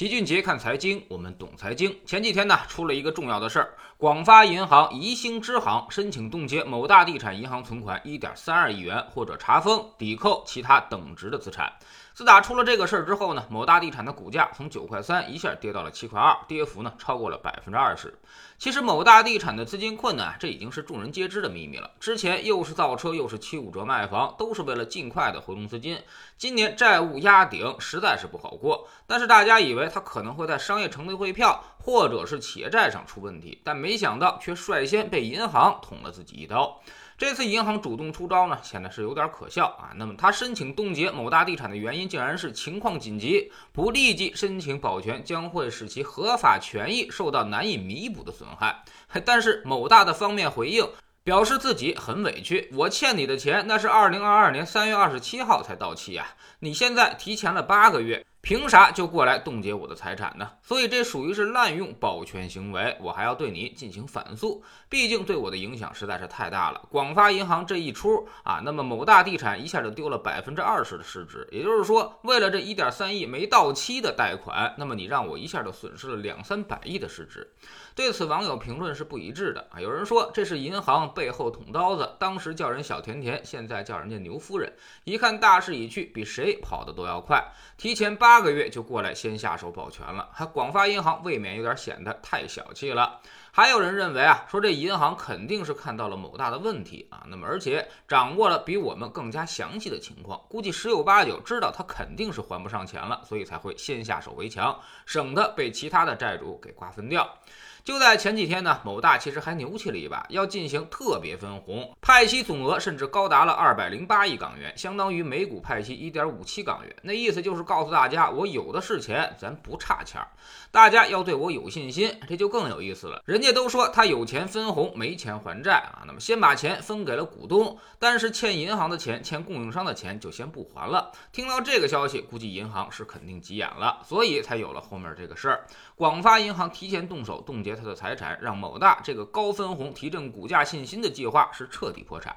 齐俊杰看财经，我们懂财经。前几天呢，出了一个重要的事儿，广发银行宜兴支行申请冻结某大地产银行存款一点三二亿元，或者查封、抵扣其他等值的资产。自打出了这个事儿之后呢，某大地产的股价从九块三一下跌到了七块二，跌幅呢超过了百分之二十。其实某大地产的资金困难，这已经是众人皆知的秘密了。之前又是造车，又是七五折卖房，都是为了尽快的回笼资金。今年债务压顶，实在是不好过。但是大家以为它可能会在商业承兑汇票或者是企业债上出问题，但没想到却率先被银行捅了自己一刀。这次银行主动出招呢，显得是有点可笑啊。那么他申请冻结某大地产的原因，竟然是情况紧急，不立即申请保全将会使其合法权益受到难以弥补的损害。但是某大的方面回应，表示自己很委屈，我欠你的钱那是二零二二年三月二十七号才到期呀，你现在提前了八个月。凭啥就过来冻结我的财产呢？所以这属于是滥用保全行为，我还要对你进行反诉，毕竟对我的影响实在是太大了。广发银行这一出啊，那么某大地产一下就丢了百分之二十的市值，也就是说，为了这一点三亿没到期的贷款，那么你让我一下就损失了两三百亿的市值。对此，网友评论是不一致的啊。有人说这是银行背后捅刀子，当时叫人小甜甜，现在叫人家牛夫人，一看大势已去，比谁跑得都要快，提前八八个月就过来先下手保全了，还广发银行未免有点显得太小气了。还有人认为啊，说这银行肯定是看到了某大的问题啊，那么而且掌握了比我们更加详细的情况，估计十有八九知道他肯定是还不上钱了，所以才会先下手为强，省得被其他的债主给瓜分掉。就在前几天呢，某大其实还牛气了一把，要进行特别分红，派息总额甚至高达了二百零八亿港元，相当于每股派息一点五七港元。那意思就是告诉大家，我有的是钱，咱不差钱儿，大家要对我有信心。这就更有意思了，人家都说他有钱分红，没钱还债啊。那么先把钱分给了股东，但是欠银行的钱、欠供应商的钱就先不还了。听到这个消息，估计银行是肯定急眼了，所以才有了后面这个事儿。广发银行提前动手冻结他的财产，让某大这个高分红提振股价信心的计划是彻底破产。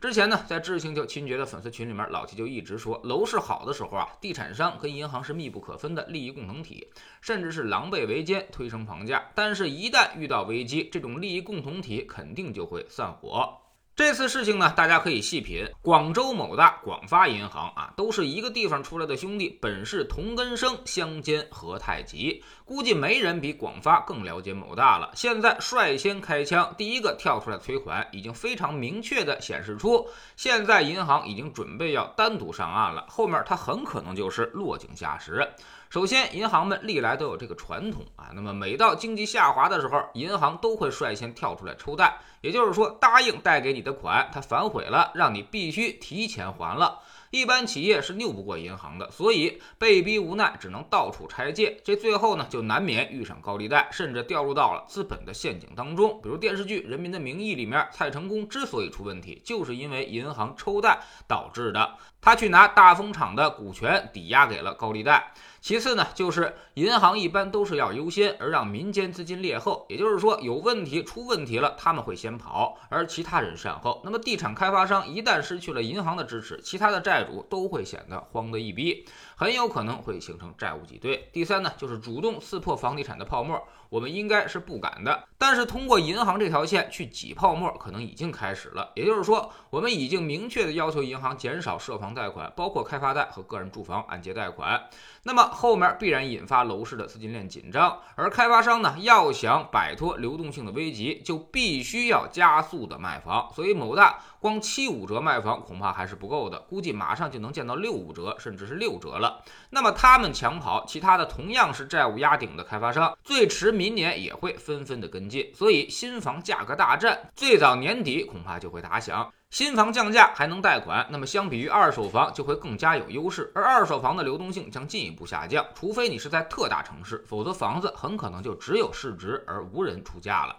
之前呢，在智星就亲爵的粉丝群里面，老齐就一直说，楼市好的时候啊，地产商跟银行是密不可分的利益共同体，甚至是狼狈为奸，推升房价。但是，一旦遇到危机，这种利益共同体肯定就会散伙。这次事情呢，大家可以细品。广州某大、广发银行啊，都是一个地方出来的兄弟，本是同根生，相煎何太急。估计没人比广发更了解某大了。现在率先开枪，第一个跳出来催款，已经非常明确的显示出，现在银行已经准备要单独上岸了。后面他很可能就是落井下石。首先，银行们历来都有这个传统啊，那么每到经济下滑的时候，银行都会率先跳出来抽贷，也就是说，答应贷给你的款，它反悔了，让你必须提前还了。一般企业是拗不过银行的，所以被逼无奈，只能到处拆借。这最后呢，就难免遇上高利贷，甚至掉入到了资本的陷阱当中。比如电视剧《人民的名义》里面，蔡成功之所以出问题，就是因为银行抽贷导致的。他去拿大风厂的股权抵押给了高利贷。其次呢，就是银行一般都是要优先，而让民间资金劣后。也就是说，有问题出问题了，他们会先跑，而其他人善后。那么，地产开发商一旦失去了银行的支持，其他的债主都会显得慌得一逼，很有可能会形成债务挤兑。第三呢，就是主动刺破房地产的泡沫，我们应该是不敢的。但是通过银行这条线去挤泡沫，可能已经开始了。也就是说，我们已经明确的要求银行减少涉房贷款，包括开发贷和个人住房按揭贷款。那么后后面必然引发楼市的资金链紧张，而开发商呢，要想摆脱流动性的危机，就必须要加速的卖房。所以某大光七五折卖房恐怕还是不够的，估计马上就能见到六五折，甚至是六折了。那么他们抢跑，其他的同样是债务压顶的开发商，最迟明年也会纷纷的跟进。所以新房价格大战，最早年底恐怕就会打响。新房降价还能贷款，那么相比于二手房就会更加有优势，而二手房的流动性将进一步下降，除非你是在特大城市，否则房子很可能就只有市值而无人出价了。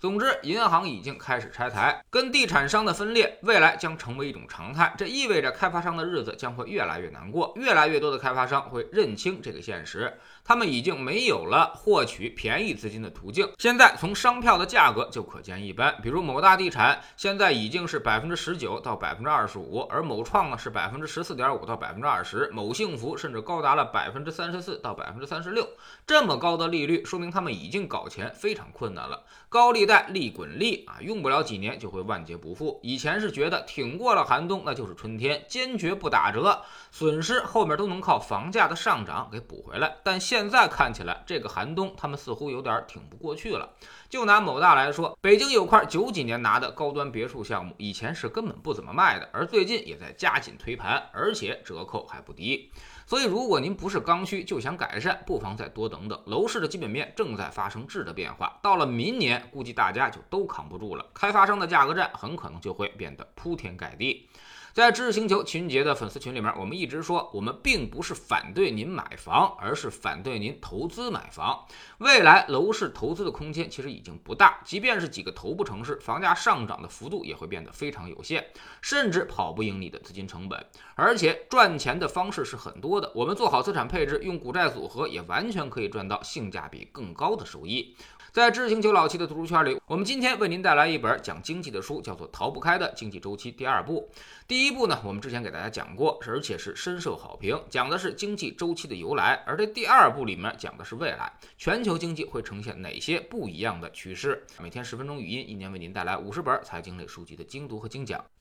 总之，银行已经开始拆台，跟地产商的分裂，未来将成为一种常态。这意味着开发商的日子将会越来越难过，越来越多的开发商会认清这个现实。他们已经没有了获取便宜资金的途径。现在从商票的价格就可见一斑，比如某大地产现在已经是百分之十九到百分之二十五，而某创呢是百分之十四点五到百分之二十，某幸福甚至高达了百分之三十四到百分之三十六。这么高的利率，说明他们已经搞钱非常困难了。高利贷利滚利啊，用不了几年就会万劫不复。以前是觉得挺过了寒冬那就是春天，坚决不打折，损失后面都能靠房价的上涨给补回来。但现现在看起来，这个寒冬他们似乎有点挺不过去了。就拿某大来说，北京有块九几年拿的高端别墅项目，以前是根本不怎么卖的，而最近也在加紧推盘，而且折扣还不低。所以，如果您不是刚需就想改善，不妨再多等等。楼市的基本面正在发生质的变化，到了明年，估计大家就都扛不住了，开发商的价格战很可能就会变得铺天盖地。在知识星球秦杰的粉丝群里面，我们一直说，我们并不是反对您买房，而是反对您投资买房。未来楼市投资的空间其实已经不大，即便是几个头部城市，房价上涨的幅度也会变得非常有限，甚至跑不赢你的资金成本。而且赚钱的方式是很多的，我们做好资产配置，用股债组合，也完全可以赚到性价比更高的收益。在知识星球老七的读书圈里，我们今天为您带来一本讲经济的书，叫做《逃不开的经济周期》第二部。第一部呢，我们之前给大家讲过，而且是深受好评，讲的是经济周期的由来。而这第二部里面讲的是未来，全球经济会呈现哪些不一样的趋势。每天十分钟语音，一年为您带来五十本财经类书籍的精读和精讲。